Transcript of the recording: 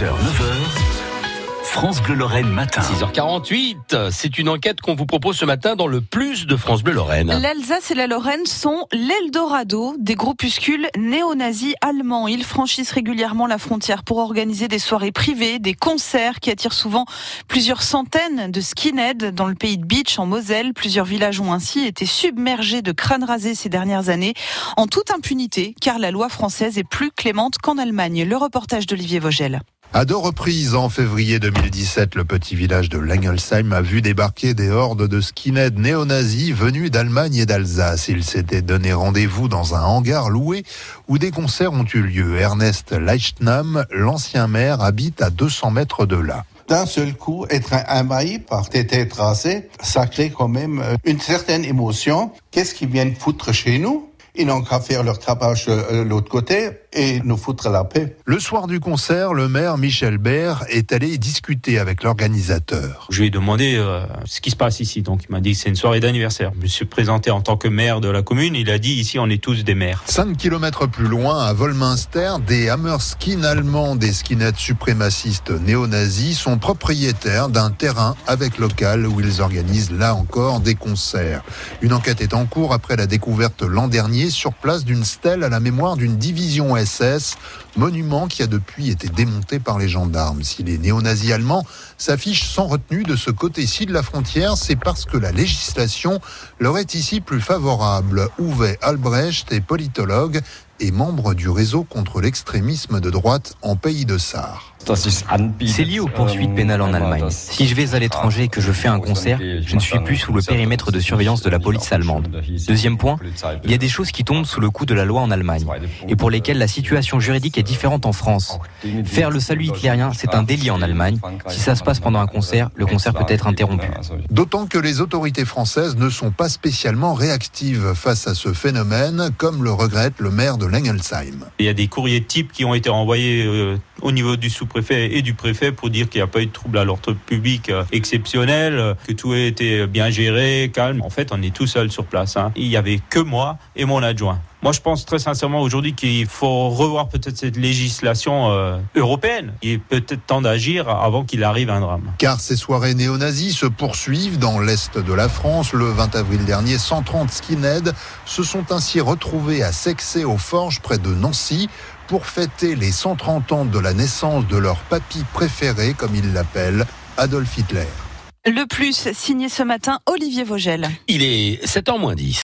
9h, France Bleu Lorraine matin. 6h48, c'est une enquête qu'on vous propose ce matin dans le plus de France Bleu Lorraine. L'Alsace et la Lorraine sont l'Eldorado des groupuscules néo-nazis allemands. Ils franchissent régulièrement la frontière pour organiser des soirées privées, des concerts qui attirent souvent plusieurs centaines de skinheads dans le pays de Beach en Moselle. Plusieurs villages ont ainsi été submergés de crânes rasés ces dernières années en toute impunité car la loi française est plus clémente qu'en Allemagne. Le reportage d'Olivier Vogel. À deux reprises, en février 2017, le petit village de Langelsheim a vu débarquer des hordes de skinheads néo-nazis venus d'Allemagne et d'Alsace. Ils s'étaient donné rendez-vous dans un hangar loué où des concerts ont eu lieu. Ernest Leichnam, l'ancien maire, habite à 200 mètres de là d'un seul coup, être envahi par des têtes ça crée quand même euh, une certaine émotion. Qu'est-ce qu'ils viennent foutre chez nous? Ils n'ont qu'à faire leur tapage de euh, l'autre côté et nous foutre la paix. Le soir du concert, le maire Michel Baird est allé discuter avec l'organisateur. Je lui ai demandé euh, ce qui se passe ici. Donc il m'a dit que c'est une soirée d'anniversaire. Je me suis présenté en tant que maire de la commune. Il a dit ici on est tous des maires. 5 km plus loin, à Volminster, des Hammerskins allemands, des skinheads suprémacistes néo-nazis, sont propriétaires d'un terrain avec local où ils organisent là encore des concerts. Une enquête est en cours après la découverte l'an dernier sur place d'une stèle à la mémoire d'une division Monument qui a depuis été démonté par les gendarmes. Si les néo-nazis allemands s'affichent sans retenue de ce côté-ci de la frontière, c'est parce que la législation leur est ici plus favorable. Uwe Albrecht est politologue et membre du réseau contre l'extrémisme de droite en pays de Sarre. C'est lié aux poursuites pénales en Allemagne. Si je vais à l'étranger et que je fais un concert, je ne suis plus sous le périmètre de surveillance de la police allemande. Deuxième point, il y a des choses qui tombent sous le coup de la loi en Allemagne et pour lesquelles la situation juridique est différente en France. Faire le salut hitlérien, c'est un délit en Allemagne. Si ça se passe pendant un concert, le concert peut être interrompu. D'autant que les autorités françaises ne sont pas spécialement réactives face à ce phénomène, comme le regrette le maire de Il y a des courriers types qui ont été envoyés euh, au niveau du sous-préfet et du préfet pour dire qu'il n'y a pas eu de trouble à l'ordre public euh, exceptionnel, euh, que tout a été bien géré, calme. En fait, on est tout seul sur place. Hein. Il n'y avait que moi et mon adjoint. Moi, je pense très sincèrement aujourd'hui qu'il faut revoir peut-être cette législation euh, européenne. Il est peut-être temps d'agir avant qu'il arrive un drame. Car ces soirées néo-nazis se poursuivent dans l'est de la France. Le 20 avril dernier, 130 skinheads se sont ainsi retrouvés à Sexé aux Forges près de Nancy pour fêter les 130 ans de la naissance de leur papy préféré, comme ils l'appellent, Adolf Hitler. Le plus signé ce matin, Olivier Vogel. Il est 7h moins 10.